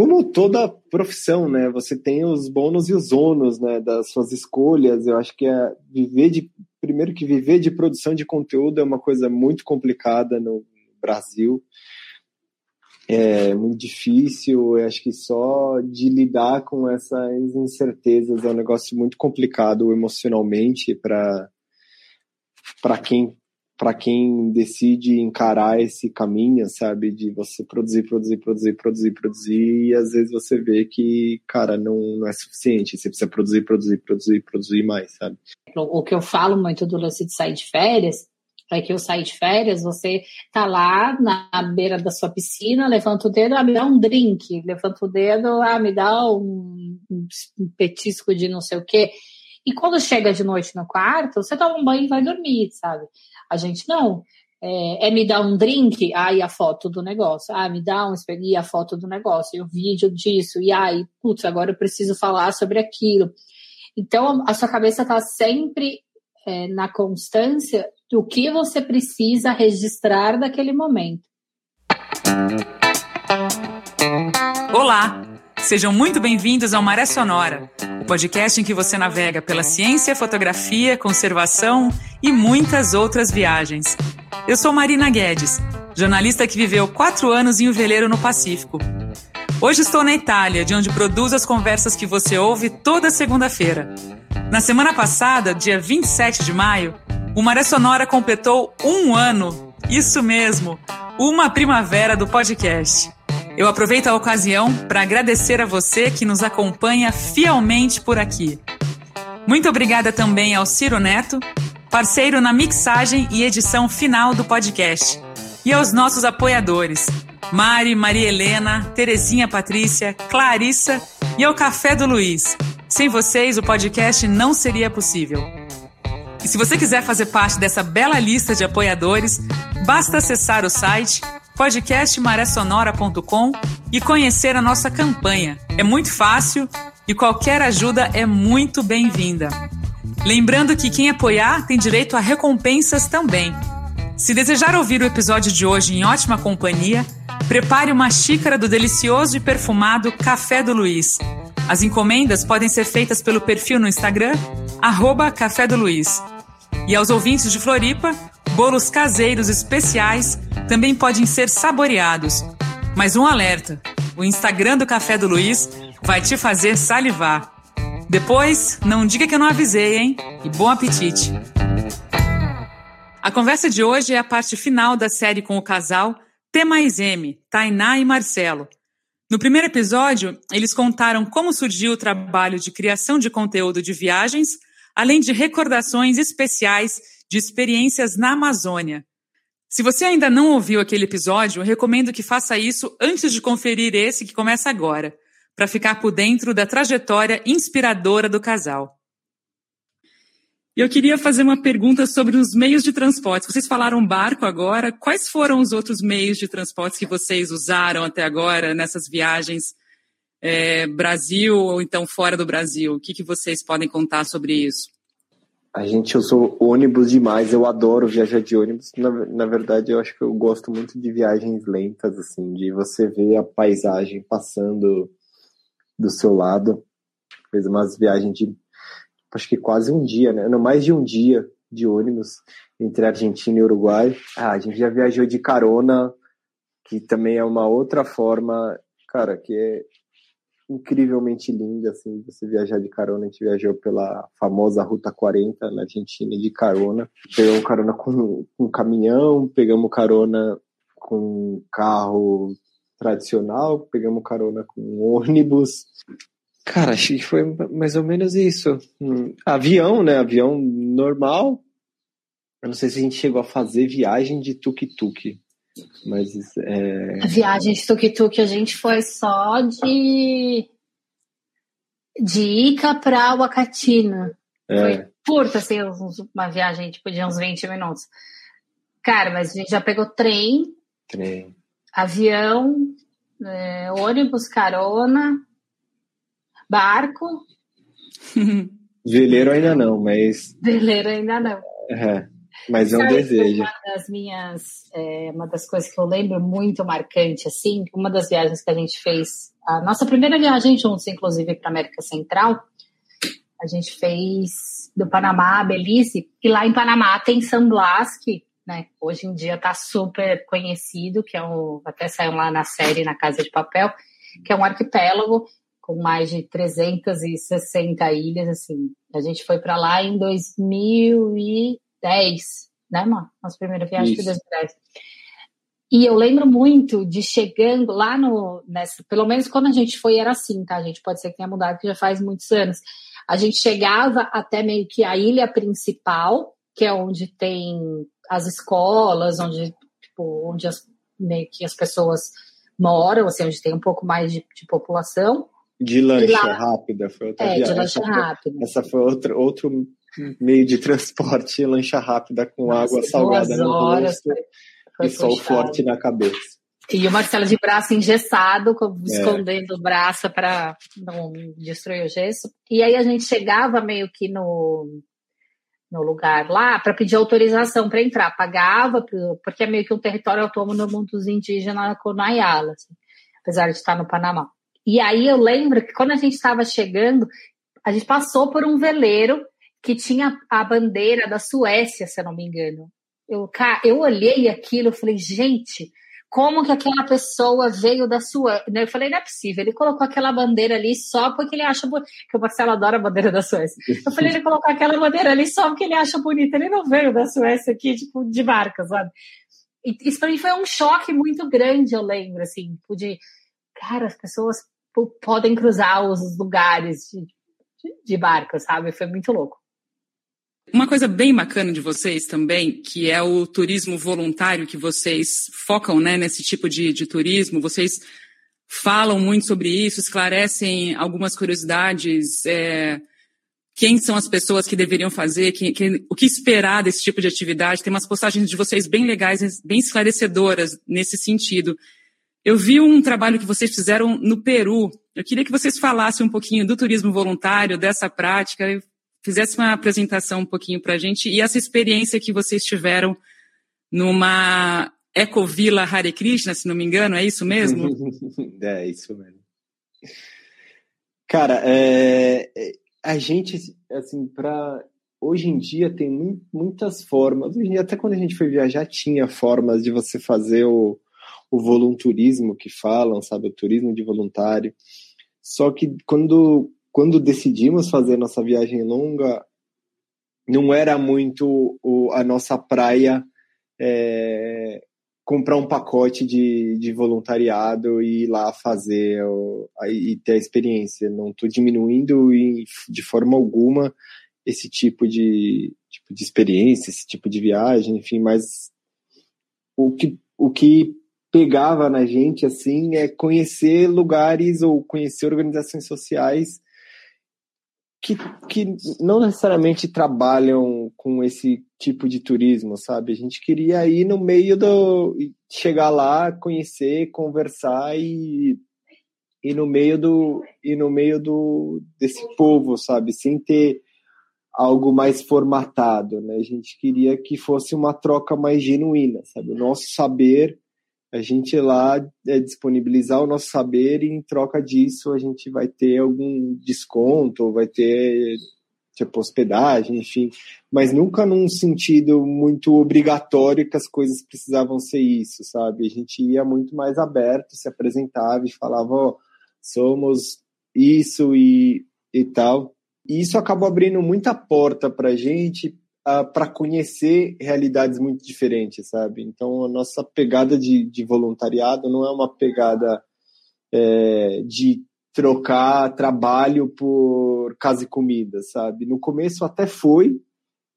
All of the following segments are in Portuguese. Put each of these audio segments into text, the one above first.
como toda profissão, né? Você tem os bônus e os ônus, né? Das suas escolhas. Eu acho que é viver de primeiro que viver de produção de conteúdo é uma coisa muito complicada no Brasil. É muito difícil. Eu acho que só de lidar com essas incertezas é um negócio muito complicado emocionalmente para para quem para quem decide encarar esse caminho, sabe, de você produzir, produzir, produzir, produzir, produzir, e às vezes você vê que, cara, não, não é suficiente, você precisa produzir, produzir, produzir, produzir mais, sabe? O que eu falo muito do lance de sair de férias é que eu sair de férias, você tá lá na beira da sua piscina, levanta o dedo, ah, me dá um drink, levanta o dedo, ah, me dá um, um petisco de não sei o quê. E quando chega de noite no quarto, você toma um banho e vai dormir, sabe? A gente não. É, é, me dar um drink, aí a foto do negócio. Ah, me dá um e a foto do negócio, e o vídeo disso, e aí, putz, agora eu preciso falar sobre aquilo. Então, a sua cabeça está sempre é, na constância do que você precisa registrar daquele momento. Olá! Sejam muito bem-vindos ao Maré Sonora, o podcast em que você navega pela ciência, fotografia, conservação e muitas outras viagens. Eu sou Marina Guedes, jornalista que viveu quatro anos em um veleiro no Pacífico. Hoje estou na Itália, de onde produzo as conversas que você ouve toda segunda-feira. Na semana passada, dia 27 de maio, o Maré Sonora completou um ano. Isso mesmo, uma primavera do podcast. Eu aproveito a ocasião para agradecer a você que nos acompanha fielmente por aqui. Muito obrigada também ao Ciro Neto, parceiro na mixagem e edição final do podcast, e aos nossos apoiadores, Mari, Maria Helena, Terezinha Patrícia, Clarissa e ao Café do Luiz. Sem vocês, o podcast não seria possível. E se você quiser fazer parte dessa bela lista de apoiadores, basta acessar o site podcastmaressonora.com e conhecer a nossa campanha. É muito fácil e qualquer ajuda é muito bem-vinda. Lembrando que quem apoiar tem direito a recompensas também. Se desejar ouvir o episódio de hoje em ótima companhia, prepare uma xícara do delicioso e perfumado Café do Luiz. As encomendas podem ser feitas pelo perfil no Instagram, arroba Café do Luiz. E aos ouvintes de Floripa, Bolos caseiros especiais também podem ser saboreados. Mas um alerta: o Instagram do Café do Luiz vai te fazer salivar. Depois, não diga que eu não avisei, hein? E bom apetite! A conversa de hoje é a parte final da série com o casal T mais M, Tainá e Marcelo. No primeiro episódio, eles contaram como surgiu o trabalho de criação de conteúdo de viagens, além de recordações especiais de experiências na Amazônia. Se você ainda não ouviu aquele episódio, recomendo que faça isso antes de conferir esse que começa agora, para ficar por dentro da trajetória inspiradora do casal. Eu queria fazer uma pergunta sobre os meios de transporte. Vocês falaram barco agora. Quais foram os outros meios de transporte que vocês usaram até agora nessas viagens é, Brasil ou então fora do Brasil? O que, que vocês podem contar sobre isso? A gente usou ônibus demais, eu adoro viajar de ônibus. Na, na verdade, eu acho que eu gosto muito de viagens lentas, assim, de você ver a paisagem passando do seu lado. Fez umas viagens de, acho que quase um dia, né? Não, mais de um dia de ônibus entre Argentina e Uruguai. Ah, a gente já viajou de carona, que também é uma outra forma, cara, que é incrivelmente linda, assim, você viajar de carona. A gente viajou pela famosa Ruta 40 na Argentina de carona. Pegamos carona com um caminhão, pegamos carona com carro tradicional, pegamos carona com ônibus. Cara, acho que foi mais ou menos isso. Hum, avião, né? Avião normal. Eu não sei se a gente chegou a fazer viagem de tuk-tuk. Mas é... A viagem de tuk-tuk a gente foi só de de Ica para Huacatina. É. Foi curta, assim, uma viagem tipo de uns 20 minutos. Cara, mas a gente já pegou trem, trem. avião, é, ônibus, carona, barco. Veleiro ainda não, mas. Veleiro ainda não. É. Mas é um desejo. Uma das minhas, é, uma das coisas que eu lembro muito marcante, assim, uma das viagens que a gente fez a nossa primeira viagem juntos, inclusive, para América Central, a gente fez do Panamá a Belize, e lá em Panamá tem San Blas, que né, hoje em dia está super conhecido, que é um, até saiu lá na série Na Casa de Papel, que é um arquipélago com mais de 360 ilhas, assim. A gente foi para lá em 2010, né, mano? Nossa primeira viagem foi 2010. E eu lembro muito de chegando lá no. Nessa, pelo menos quando a gente foi era assim, tá? A gente pode ser que tenha mudado, porque já faz muitos anos. A gente chegava até meio que a ilha principal, que é onde tem as escolas, onde, tipo, onde as, meio que as pessoas moram, assim, onde tem um pouco mais de, de população. De lancha lá, rápida, foi outra É, viagem. de lancha essa rápida. Foi, essa foi outro, outro meio de transporte, lancha rápida com Nossa, água salgada no rosto e sol forte na cabeça. E o Marcelo de braço engessado, é. escondendo o braço para não destruir o gesso. E aí a gente chegava meio que no, no lugar lá para pedir autorização para entrar. Pagava, porque é meio que um território autônomo dos indígenas com Nayala, assim, apesar de estar no Panamá. E aí eu lembro que quando a gente estava chegando, a gente passou por um veleiro que tinha a bandeira da Suécia, se eu não me engano. Eu, eu olhei aquilo e falei, gente, como que aquela pessoa veio da Suécia? Eu falei, não é possível, ele colocou aquela bandeira ali só porque ele acha bonita, que o Marcelo adora a bandeira da Suécia. Eu falei, ele colocou aquela bandeira ali só porque ele acha bonita, ele não veio da Suécia aqui, tipo, de barca, sabe? E isso para mim foi um choque muito grande, eu lembro, assim, tipo, de, cara, as pessoas podem cruzar os lugares de, de, de barca, sabe? Foi muito louco. Uma coisa bem bacana de vocês também, que é o turismo voluntário, que vocês focam né, nesse tipo de, de turismo, vocês falam muito sobre isso, esclarecem algumas curiosidades, é, quem são as pessoas que deveriam fazer, quem, quem, o que esperar desse tipo de atividade. Tem umas postagens de vocês bem legais, bem esclarecedoras nesse sentido. Eu vi um trabalho que vocês fizeram no Peru. Eu queria que vocês falassem um pouquinho do turismo voluntário, dessa prática fizesse uma apresentação um pouquinho para a gente e essa experiência que vocês tiveram numa Ecovila Hare Krishna, se não me engano, é isso mesmo? é, isso mesmo. Cara, é, é a gente, assim, para hoje em dia tem muitas formas. Até quando a gente foi viajar, tinha formas de você fazer o, o volunturismo que falam, sabe? O turismo de voluntário. Só que quando quando decidimos fazer nossa viagem longa, não era muito o, a nossa praia é, comprar um pacote de, de voluntariado e ir lá fazer o, e ter a experiência. Não estou diminuindo em, de forma alguma esse tipo de, tipo de experiência, esse tipo de viagem, enfim, mas o que, o que pegava na gente assim é conhecer lugares ou conhecer organizações sociais que, que não necessariamente trabalham com esse tipo de turismo, sabe? A gente queria ir no meio do. chegar lá, conhecer, conversar e. E no meio do e no meio do desse povo, sabe, sem ter algo mais formatado, né? A gente queria que fosse uma troca mais genuína, sabe? O nosso saber a gente lá é, disponibilizar o nosso saber e em troca disso a gente vai ter algum desconto, vai ter tipo hospedagem, enfim, mas nunca num sentido muito obrigatório que as coisas precisavam ser isso, sabe? A gente ia muito mais aberto, se apresentava e falava, ó, oh, somos isso e, e tal. E isso acabou abrindo muita porta para gente para conhecer realidades muito diferentes, sabe? Então, a nossa pegada de, de voluntariado não é uma pegada é, de trocar trabalho por casa e comida, sabe? No começo até foi,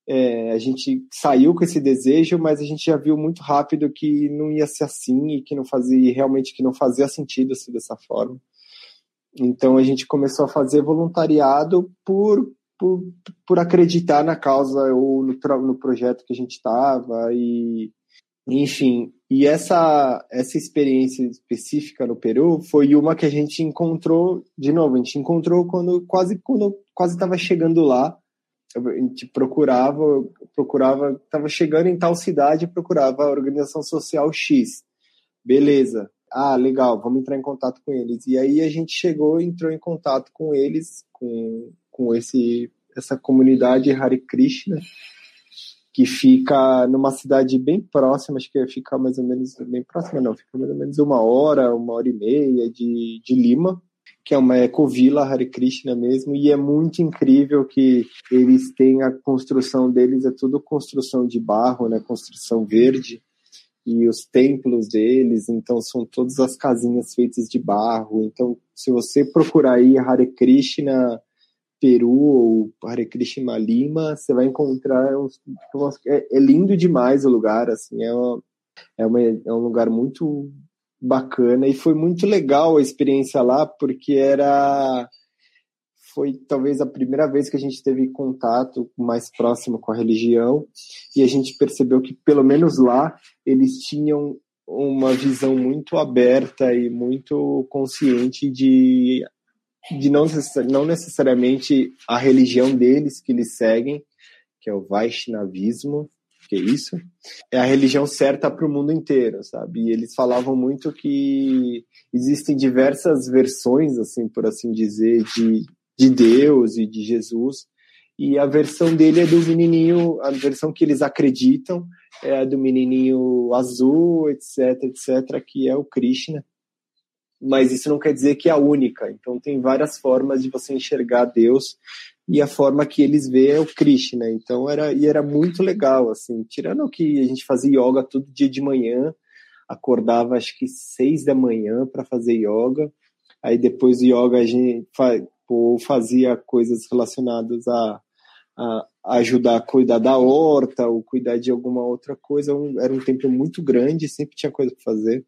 é, a gente saiu com esse desejo, mas a gente já viu muito rápido que não ia ser assim e que não fazia realmente que não fazia sentido ser dessa forma. Então a gente começou a fazer voluntariado por por, por acreditar na causa ou no, no projeto que a gente estava e enfim. E essa essa experiência específica no Peru foi uma que a gente encontrou de novo a gente encontrou quando quase quando quase estava chegando lá. A gente procurava procurava estava chegando em tal cidade procurava a organização social X. Beleza. Ah, legal, vamos entrar em contato com eles. E aí a gente chegou entrou em contato com eles, com, com esse, essa comunidade Hare Krishna, que fica numa cidade bem próxima, acho que fica mais ou menos, bem próxima não, fica mais ou menos uma hora, uma hora e meia de, de Lima, que é uma ecovila Hare Krishna mesmo, e é muito incrível que eles têm a construção deles, é tudo construção de barro, né, construção verde, e os templos deles, então são todas as casinhas feitas de barro. Então, se você procurar aí Hare Krishna Peru ou Hare Krishna Lima, você vai encontrar uns, é, é, lindo demais o lugar, assim, é, uma, é, uma, é um lugar muito bacana e foi muito legal a experiência lá porque era foi talvez a primeira vez que a gente teve contato mais próximo com a religião e a gente percebeu que pelo menos lá eles tinham uma visão muito aberta e muito consciente de, de não, não necessariamente a religião deles que eles seguem, que é o Vaishnavismo, que é isso, é a religião certa para o mundo inteiro, sabe? E eles falavam muito que existem diversas versões, assim, por assim dizer, de, de Deus e de Jesus. E a versão dele é do menininho, a versão que eles acreditam é a do menininho azul, etc, etc, que é o Krishna. Mas isso não quer dizer que é a única. Então tem várias formas de você enxergar Deus e a forma que eles vê é o Krishna. Então era e era muito legal assim, tirando que a gente fazia yoga todo dia de manhã, acordava acho que seis da manhã para fazer yoga. Aí depois do yoga a gente fazia coisas relacionadas a, a, ajudar a cuidar da horta ou cuidar de alguma outra coisa. Era um tempo muito grande, sempre tinha coisa para fazer.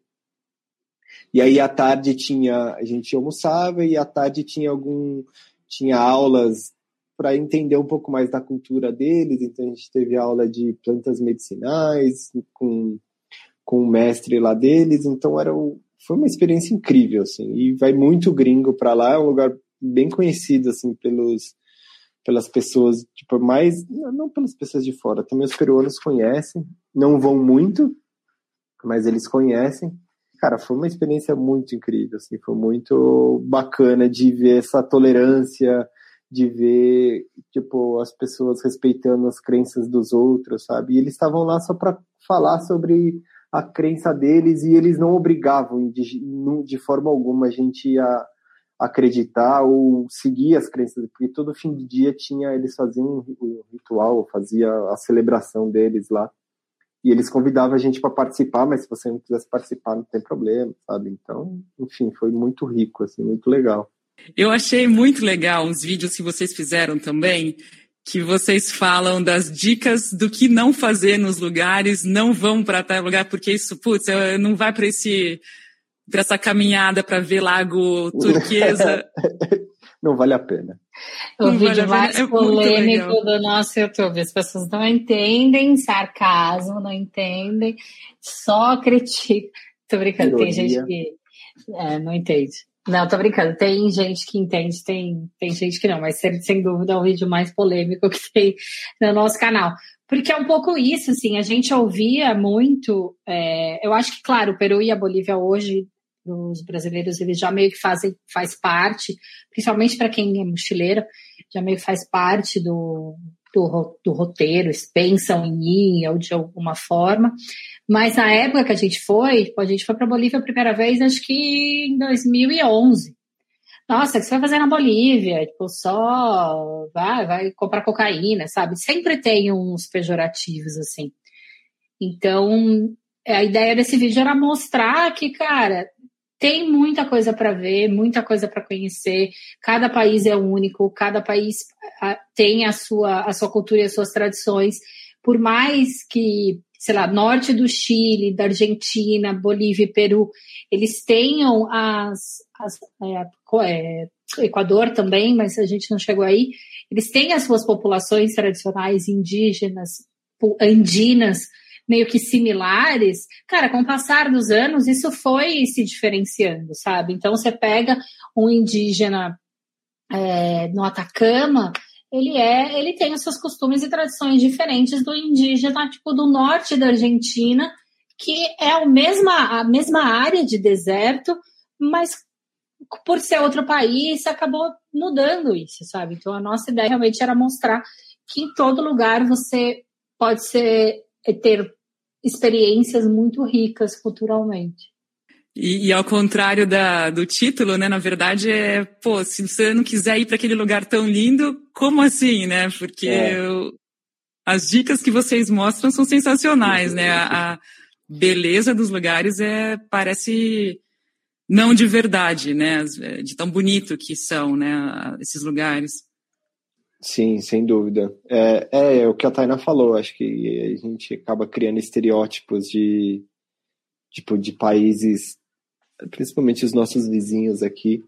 E aí à tarde tinha a gente almoçava e à tarde tinha algum tinha aulas para entender um pouco mais da cultura deles. Então a gente teve aula de plantas medicinais com com o mestre lá deles. Então era o, foi uma experiência incrível assim. E vai muito gringo para lá, é um lugar bem conhecido assim pelos pelas pessoas tipo mais não pelas pessoas de fora também os peruanos conhecem não vão muito mas eles conhecem cara foi uma experiência muito incrível assim foi muito bacana de ver essa tolerância de ver tipo as pessoas respeitando as crenças dos outros sabe e eles estavam lá só para falar sobre a crença deles e eles não obrigavam de, de forma alguma a gente a acreditar ou seguir as crenças, porque todo fim de dia tinha eles faziam um ritual, fazia a celebração deles lá. E eles convidavam a gente para participar, mas se você não quisesse participar, não tem problema, sabe? Então, enfim, foi muito rico, assim, muito legal. Eu achei muito legal uns vídeos que vocês fizeram também, que vocês falam das dicas do que não fazer nos lugares, não vão para tal lugar, porque isso, putz, não vai para esse para essa caminhada para ver Lago Turquesa. não vale a pena. O não vídeo vale mais é polêmico do nosso YouTube. As pessoas não entendem sarcasmo, não entendem, só criticam. Tô brincando, Ironia. tem gente que é, não entende. Não, tô brincando. Tem gente que entende, tem, tem gente que não, mas sem dúvida é o vídeo mais polêmico que tem no nosso canal. Porque é um pouco isso, assim, a gente ouvia muito. É, eu acho que, claro, o Peru e a Bolívia hoje os brasileiros eles já meio que fazem faz parte, principalmente para quem é mochileiro, já meio que faz parte do, do, do roteiro, pensam em ir ou de alguma forma. Mas na época que a gente foi, tipo, a gente foi para Bolívia a primeira vez, acho que em 2011. Nossa, o que você vai fazer na Bolívia? Tipo, só vai, vai comprar cocaína, sabe? Sempre tem uns pejorativos assim. Então, a ideia desse vídeo era mostrar que, cara, tem muita coisa para ver, muita coisa para conhecer. Cada país é único, cada país ah, tem a sua, a sua cultura e as suas tradições. Por mais que, sei lá, norte do Chile, da Argentina, Bolívia e Peru, eles tenham as. as é, é, Equador também, mas a gente não chegou aí. Eles têm as suas populações tradicionais indígenas, andinas, meio que similares, cara, com o passar dos anos, isso foi se diferenciando, sabe? Então, você pega um indígena é, no Atacama, ele é, ele tem os seus costumes e tradições diferentes do indígena, tipo, do norte da Argentina, que é a mesma, a mesma área de deserto, mas por ser outro país, acabou mudando isso, sabe? Então a nossa ideia realmente era mostrar que em todo lugar você pode ser ter experiências muito ricas culturalmente. E, e, ao contrário da, do título, né? Na verdade, é, pô, se você não quiser ir para aquele lugar tão lindo, como assim, né? Porque é. eu, as dicas que vocês mostram são sensacionais, né? A, a, beleza dos lugares é parece não de verdade, né? De tão bonito que são, né? Esses lugares. Sim, sem dúvida. É, é, é o que a Taina falou. Acho que a gente acaba criando estereótipos de tipo de países principalmente os nossos vizinhos aqui,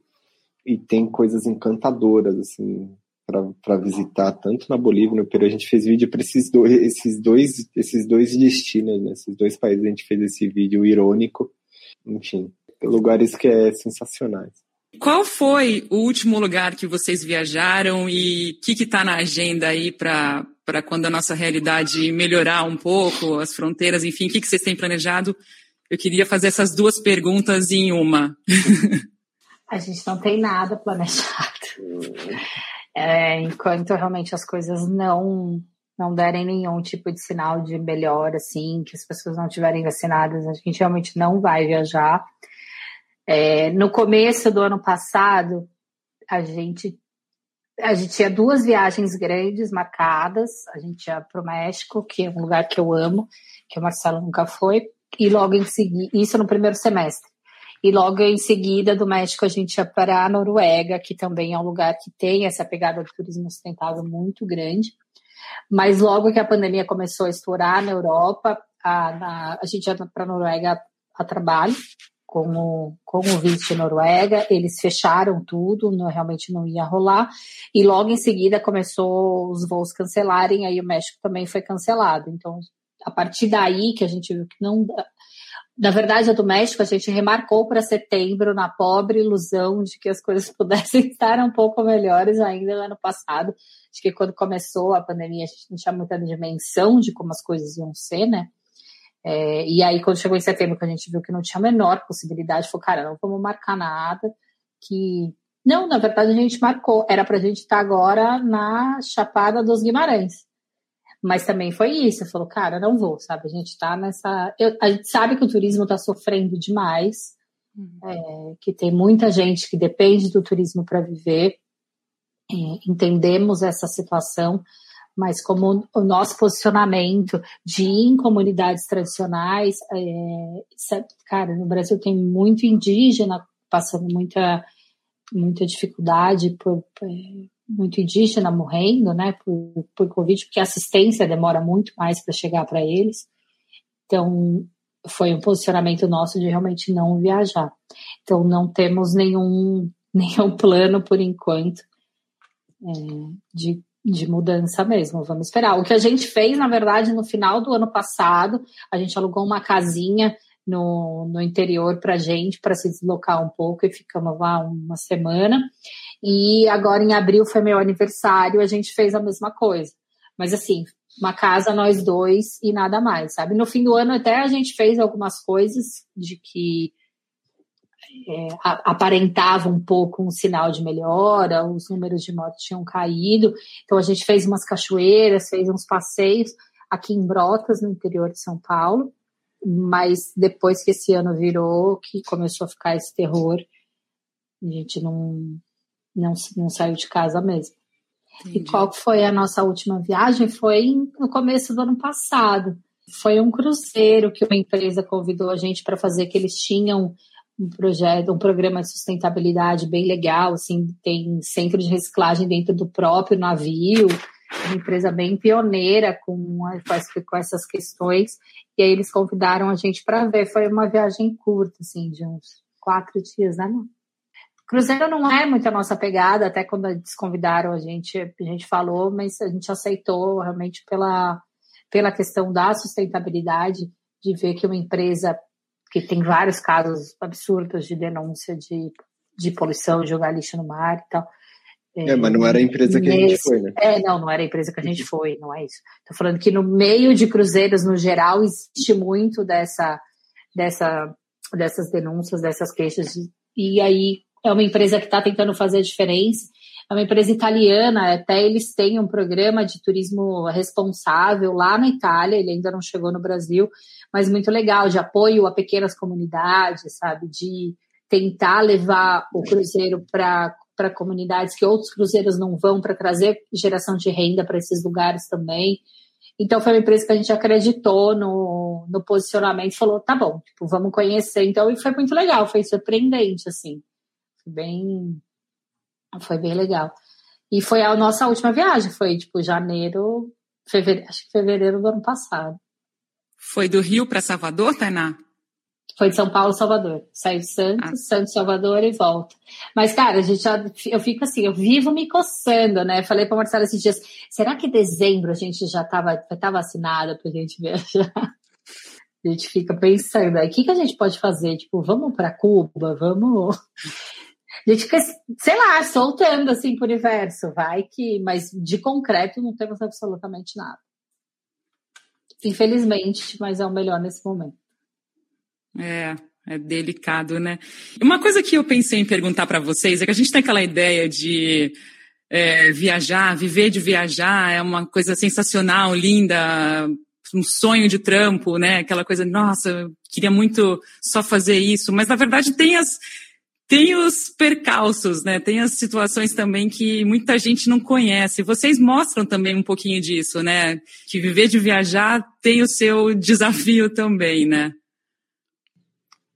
e tem coisas encantadoras, assim, para visitar, tanto na Bolívia no Peru. A gente fez vídeo para esses dois, esses dois, esses dois destinos, né? esses dois países. A gente fez esse vídeo irônico, enfim, lugares que é sensacionais. Qual foi o último lugar que vocês viajaram e o que está na agenda aí para quando a nossa realidade melhorar um pouco, as fronteiras, enfim, o que, que vocês têm planejado eu queria fazer essas duas perguntas em uma. A gente não tem nada planejado. É, enquanto realmente as coisas não não derem nenhum tipo de sinal de melhor, assim, que as pessoas não estiverem vacinadas, a gente realmente não vai viajar. É, no começo do ano passado, a gente a gente tinha duas viagens grandes marcadas. A gente ia para o México, que é um lugar que eu amo, que o Marcelo nunca foi, e logo em seguida, isso no primeiro semestre. E logo em seguida do México a gente ia para a Noruega, que também é um lugar que tem essa pegada de turismo sustentável muito grande. Mas logo que a pandemia começou a estourar na Europa, a, na, a gente ia para a Noruega a trabalho, com o, com o Vice Noruega, eles fecharam tudo, não, realmente não ia rolar, e logo em seguida começou os voos cancelarem, aí o México também foi cancelado. Então a partir daí que a gente viu que não. Na verdade, a do México a gente remarcou para setembro na pobre ilusão de que as coisas pudessem estar um pouco melhores ainda no ano passado. Acho que quando começou a pandemia a gente não tinha muita dimensão de como as coisas iam ser, né? É, e aí, quando chegou em setembro, que a gente viu que não tinha a menor possibilidade, falou, cara, não vamos marcar nada, que... Não, na verdade a gente marcou, era para a gente estar agora na Chapada dos Guimarães. Mas também foi isso, falou, cara, não vou, sabe? A gente tá nessa. Eu, a gente sabe que o turismo está sofrendo demais, uhum. é, que tem muita gente que depende do turismo para viver. É, entendemos essa situação, mas como o nosso posicionamento de ir em comunidades tradicionais, é, cara, no Brasil tem muito indígena passando muita, muita dificuldade por, por muito indígena morrendo, né, por, por Covid, porque a assistência demora muito mais para chegar para eles. Então, foi um posicionamento nosso de realmente não viajar. Então, não temos nenhum, nenhum plano, por enquanto, é, de, de mudança mesmo. Vamos esperar. O que a gente fez, na verdade, no final do ano passado, a gente alugou uma casinha no, no interior para gente, para se deslocar um pouco, e ficamos lá uma semana. E agora em abril foi meu aniversário, a gente fez a mesma coisa. Mas assim, uma casa nós dois e nada mais, sabe? No fim do ano até a gente fez algumas coisas de que é, aparentava um pouco um sinal de melhora, os números de morte tinham caído, então a gente fez umas cachoeiras, fez uns passeios aqui em Brotas, no interior de São Paulo, mas depois que esse ano virou, que começou a ficar esse terror, a gente não, não, não saiu de casa mesmo. Entendi. E qual foi a nossa última viagem? Foi no começo do ano passado. Foi um cruzeiro que uma empresa convidou a gente para fazer, que eles tinham um projeto, um programa de sustentabilidade bem legal, assim, tem centro de reciclagem dentro do próprio navio, uma empresa bem pioneira com, com essas questões, e aí eles convidaram a gente para ver, foi uma viagem curta, assim, de uns quatro dias, né, não? Cruzeiro não é muito a nossa pegada, até quando eles convidaram a gente, a gente falou, mas a gente aceitou realmente pela, pela questão da sustentabilidade, de ver que uma empresa que tem vários casos absurdos de denúncia de, de poluição, de jogar lixo no mar e tal, É, mas não era a empresa que nesse, a gente foi, né? É, não, não era a empresa que a gente foi, não é isso. Tô falando que no meio de cruzeiros, no geral, existe muito dessa, dessa, dessas denúncias, dessas queixas. E aí é uma empresa que está tentando fazer a diferença. É uma empresa italiana, até eles têm um programa de turismo responsável lá na Itália, ele ainda não chegou no Brasil, mas muito legal, de apoio a pequenas comunidades, sabe? De tentar levar o cruzeiro para para comunidades que outros cruzeiros não vão, para trazer geração de renda para esses lugares também. Então foi uma empresa que a gente acreditou no, no posicionamento e falou, tá bom, tipo, vamos conhecer. Então, e foi muito legal, foi surpreendente, assim. Bem. Foi bem legal. E foi a nossa última viagem, foi tipo janeiro, fevereiro, acho que fevereiro do ano passado. Foi do Rio para Salvador, Tainá? Foi de São Paulo, Salvador. Saiu de Santos, ah. Santos, Salvador e volta. Mas, cara, a gente já, eu fico assim, eu vivo me coçando, né? Falei pra Marcela esses dias, será que em dezembro a gente já tava, vai estar vacinada pra gente viajar? A gente fica pensando, aí, o que, que a gente pode fazer? Tipo, vamos para Cuba, vamos. A gente fica, sei lá, soltando assim pro universo, vai que. Mas de concreto não temos absolutamente nada. Infelizmente, mas é o melhor nesse momento. É, é delicado, né? Uma coisa que eu pensei em perguntar para vocês é que a gente tem aquela ideia de é, viajar, viver de viajar é uma coisa sensacional, linda, um sonho de trampo, né? Aquela coisa, nossa, queria muito só fazer isso, mas na verdade tem as tem os percalços, né? Tem as situações também que muita gente não conhece. Vocês mostram também um pouquinho disso, né? Que viver de viajar tem o seu desafio também, né?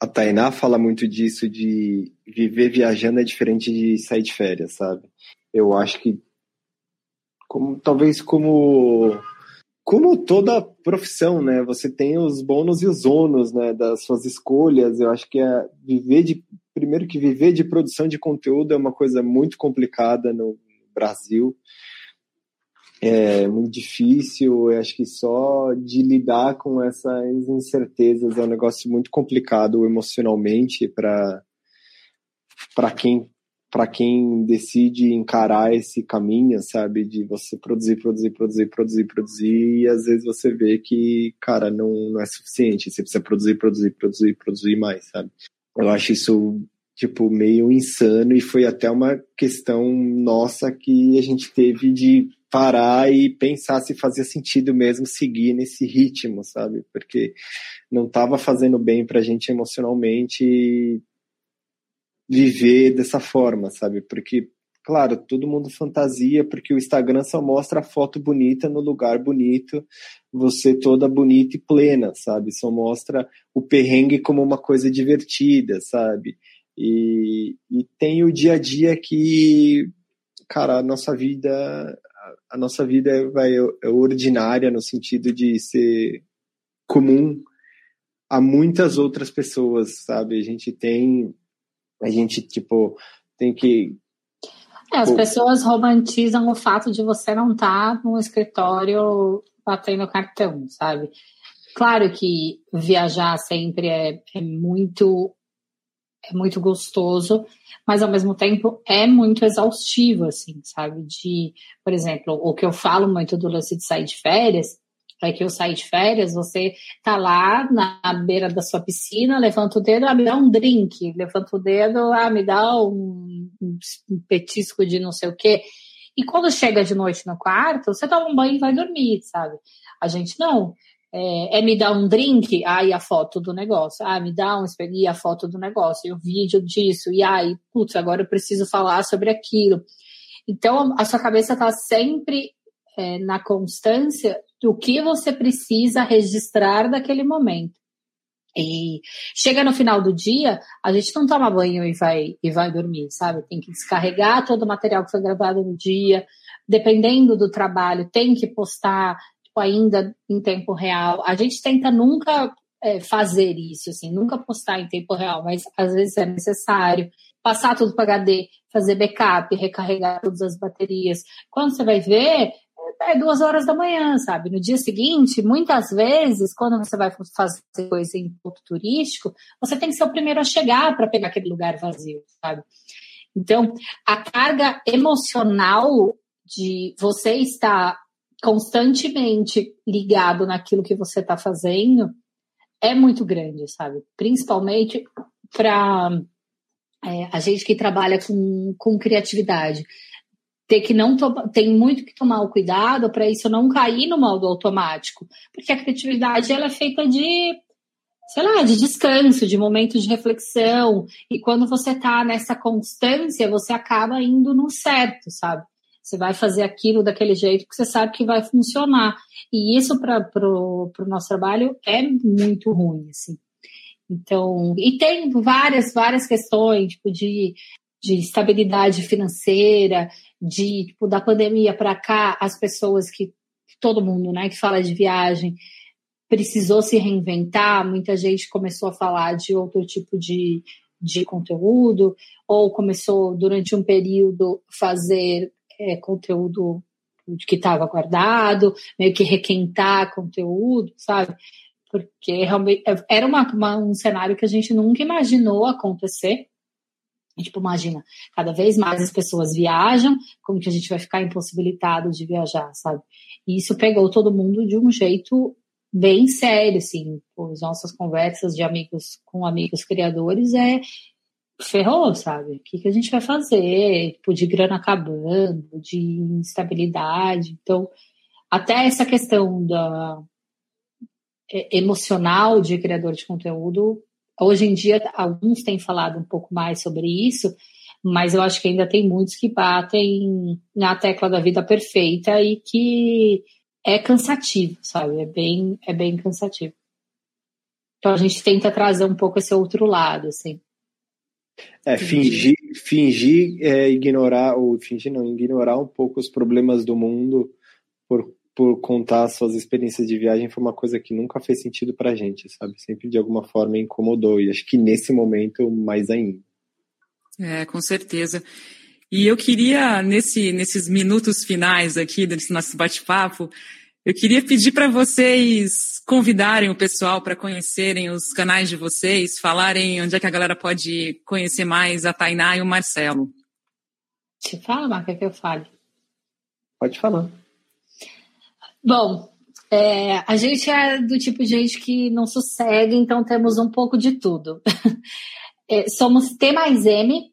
a Tainá fala muito disso de viver viajando é diferente de sair de férias, sabe? Eu acho que como talvez como como toda profissão, né? Você tem os bônus e os ônus, né, das suas escolhas. Eu acho que é viver de primeiro que viver de produção de conteúdo é uma coisa muito complicada no Brasil é muito difícil. Eu acho que só de lidar com essas incertezas é um negócio muito complicado emocionalmente para para quem para quem decide encarar esse caminho, sabe, de você produzir, produzir, produzir, produzir, produzir, e às vezes você vê que, cara, não, não é suficiente, você precisa produzir, produzir, produzir, produzir mais, sabe? Eu acho isso, tipo, meio insano, e foi até uma questão nossa que a gente teve de parar e pensar se fazia sentido mesmo seguir nesse ritmo, sabe? Porque não estava fazendo bem para a gente emocionalmente viver dessa forma, sabe? Porque, claro, todo mundo fantasia, porque o Instagram só mostra a foto bonita no lugar bonito, você toda bonita e plena, sabe? Só mostra o perrengue como uma coisa divertida, sabe? E, e tem o dia a dia que, cara, a nossa vida a nossa vida é, vai, é ordinária no sentido de ser comum a muitas outras pessoas, sabe? A gente tem, a gente tipo tem que é, as pessoas romantizam o fato de você não estar tá no escritório batendo cartão, sabe? Claro que viajar sempre é, é muito é muito gostoso, mas ao mesmo tempo é muito exaustivo, assim, sabe? De, por exemplo, o que eu falo muito do lance de sair de férias é que eu sair de férias, você tá lá na beira da sua piscina, levanta o dedo, ah, me dá um drink, levanta o dedo, ah, me dá um, um petisco de não sei o quê. E quando chega de noite no quarto, você toma um banho e vai dormir, sabe? A gente não é, é, me dar um drink, aí a foto do negócio. Ah, me dá um e a foto do negócio, e o vídeo disso, e aí, putz, agora eu preciso falar sobre aquilo. Então, a sua cabeça está sempre é, na constância do que você precisa registrar daquele momento. E chega no final do dia, a gente não toma banho e vai, e vai dormir, sabe? Tem que descarregar todo o material que foi gravado no dia. Dependendo do trabalho, tem que postar tipo, ainda em tempo real. A gente tenta nunca é, fazer isso, assim, nunca postar em tempo real, mas às vezes é necessário. Passar tudo para HD, fazer backup, recarregar todas as baterias. Quando você vai ver, é duas horas da manhã, sabe? No dia seguinte, muitas vezes, quando você vai fazer coisa em ponto turístico, você tem que ser o primeiro a chegar para pegar aquele lugar vazio, sabe? Então, a carga emocional de você estar constantemente ligado naquilo que você está fazendo é muito grande, sabe? Principalmente para é, a gente que trabalha com, com criatividade. Ter que não tem muito que tomar o cuidado para isso não cair no modo automático, porque a criatividade ela é feita de sei lá, de descanso, de momentos de reflexão. E quando você está nessa constância, você acaba indo no certo, sabe? Você vai fazer aquilo daquele jeito que você sabe que vai funcionar. E isso para o nosso trabalho é muito ruim, assim. Então, e tem várias, várias questões, tipo, de, de estabilidade financeira, de, tipo, da pandemia para cá, as pessoas que, todo mundo, né, que fala de viagem, precisou se reinventar, muita gente começou a falar de outro tipo de, de conteúdo, ou começou durante um período fazer é, conteúdo que estava guardado, meio que requentar conteúdo, sabe? Porque realmente é, era uma, uma, um cenário que a gente nunca imaginou acontecer. Tipo, imagina, cada vez mais as pessoas viajam, como que a gente vai ficar impossibilitado de viajar, sabe? E isso pegou todo mundo de um jeito bem sério, assim. As nossas conversas de amigos com amigos criadores é ferrou, sabe? O que, que a gente vai fazer? Tipo, de grana acabando, de instabilidade. Então, até essa questão da é, emocional de criador de conteúdo, hoje em dia alguns têm falado um pouco mais sobre isso, mas eu acho que ainda tem muitos que batem na tecla da vida perfeita e que é cansativo, sabe? É bem, é bem cansativo. Então a gente tenta trazer um pouco esse outro lado, assim. É, fingir, fingir é, ignorar, ou fingir não, ignorar um pouco os problemas do mundo por, por contar suas experiências de viagem foi uma coisa que nunca fez sentido pra gente, sabe? Sempre de alguma forma incomodou, e acho que nesse momento mais ainda. É, com certeza. E eu queria, nesse, nesses minutos finais aqui desse nosso bate-papo, eu queria pedir para vocês convidarem o pessoal para conhecerem os canais de vocês, falarem onde é que a galera pode conhecer mais a Tainá e o Marcelo. Te fala, Marca, que eu fale. Pode falar. Bom, é, a gente é do tipo de gente que não sossegue, então temos um pouco de tudo. é, somos T mais M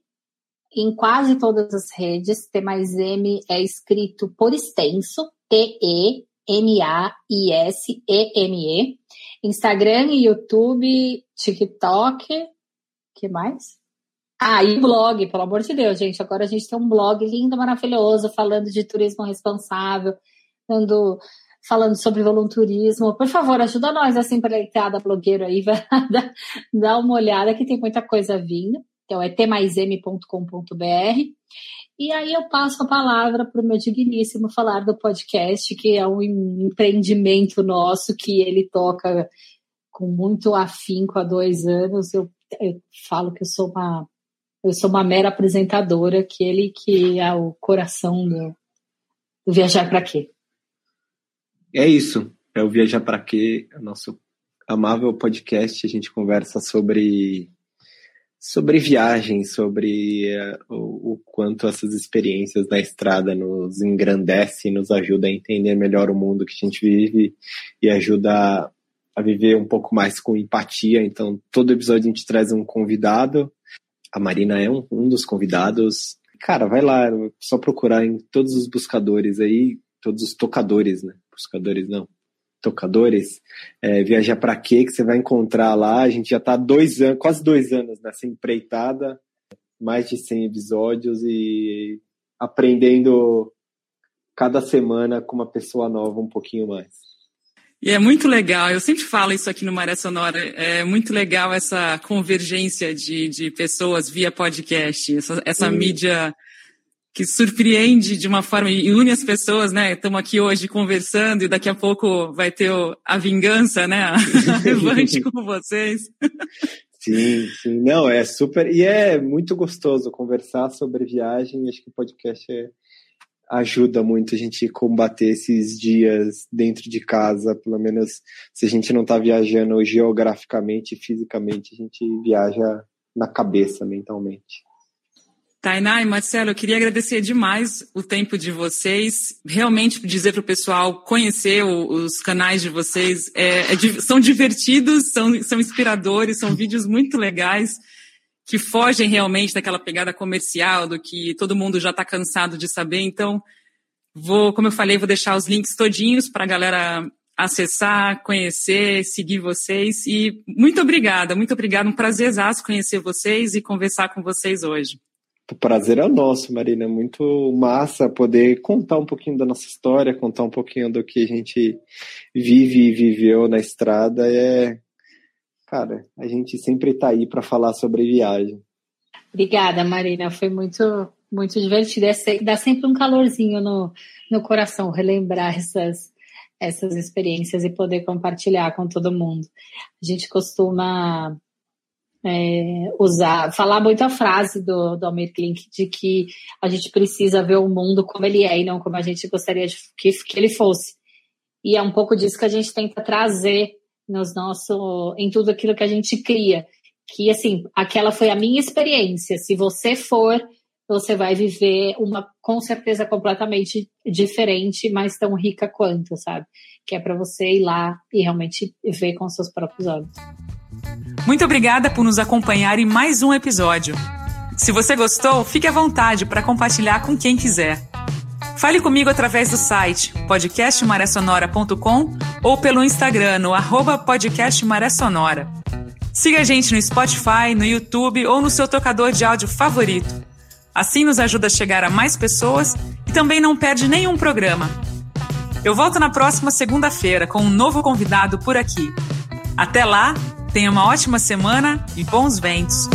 em quase todas as redes. T mais M é escrito por extenso, T-E M-A-I-S-E-M-E. Instagram, YouTube, TikTok. que mais? Ah, e blog, pelo amor de Deus, gente. Agora a gente tem um blog lindo, maravilhoso, falando de turismo responsável, falando sobre volunturismo. Por favor, ajuda nós, essa empreitada blogueiro aí, vai dar, dar uma olhada que tem muita coisa vindo. Então é tmaism.com.br. E aí eu passo a palavra para o meu digníssimo falar do podcast, que é um empreendimento nosso que ele toca com muito afinco há dois anos. Eu, eu falo que eu sou uma eu sou uma mera apresentadora, que ele que é o coração do, do Viajar para Quê. É isso, é o Viajar para Quê, é nosso amável podcast. A gente conversa sobre sobre viagem, sobre uh, o, o, quanto essas experiências na estrada nos engrandece, nos ajuda a entender melhor o mundo que a gente vive e ajuda a, a viver um pouco mais com empatia. Então, todo episódio a gente traz um convidado. A Marina é um, um dos convidados. Cara, vai lá, só procurar em todos os buscadores aí, todos os tocadores, né? Buscadores não tocadores, é, viajar para quê que você vai encontrar lá. A gente já está dois anos, quase dois anos nessa empreitada, mais de 100 episódios e aprendendo cada semana com uma pessoa nova um pouquinho mais. E é muito legal, eu sempre falo isso aqui no Maré Sonora, é muito legal essa convergência de, de pessoas via podcast, essa, essa mídia que surpreende de uma forma e une as pessoas, né? Estamos aqui hoje conversando e daqui a pouco vai ter a vingança, né? A revanche com vocês. Sim, sim. Não, é super. E é muito gostoso conversar sobre viagem. Acho que o podcast é, ajuda muito a gente combater esses dias dentro de casa. Pelo menos se a gente não está viajando geograficamente, fisicamente, a gente viaja na cabeça, mentalmente. Tainá e Marcelo, eu queria agradecer demais o tempo de vocês. Realmente dizer para o pessoal conhecer os canais de vocês. É, é, são divertidos, são, são inspiradores, são vídeos muito legais que fogem realmente daquela pegada comercial, do que todo mundo já está cansado de saber. Então, vou, como eu falei, vou deixar os links todinhos para a galera acessar, conhecer, seguir vocês. E muito obrigada, muito obrigada. Um prazer conhecer vocês e conversar com vocês hoje. O prazer é nosso, Marina. É muito massa poder contar um pouquinho da nossa história, contar um pouquinho do que a gente vive e viveu na estrada. É, cara, a gente sempre está aí para falar sobre viagem. Obrigada, Marina. Foi muito, muito divertido. É, dá sempre um calorzinho no, no coração relembrar essas, essas experiências e poder compartilhar com todo mundo. A gente costuma é, usar, falar muito a frase do, do Almir Klink de que a gente precisa ver o mundo como ele é e não como a gente gostaria de, que, que ele fosse. E é um pouco disso que a gente tenta trazer nos nosso, em tudo aquilo que a gente cria. Que, assim, aquela foi a minha experiência. Se você for, você vai viver uma, com certeza, completamente diferente, mas tão rica quanto, sabe? Que é para você ir lá e realmente ver com seus próprios olhos. Muito obrigada por nos acompanhar em mais um episódio. Se você gostou, fique à vontade para compartilhar com quem quiser. Fale comigo através do site podcastmaressonora.com ou pelo Instagram no arroba. Siga a gente no Spotify, no YouTube ou no seu tocador de áudio favorito. Assim nos ajuda a chegar a mais pessoas e também não perde nenhum programa. Eu volto na próxima segunda-feira com um novo convidado por aqui. Até lá, Tenha uma ótima semana e bons ventos!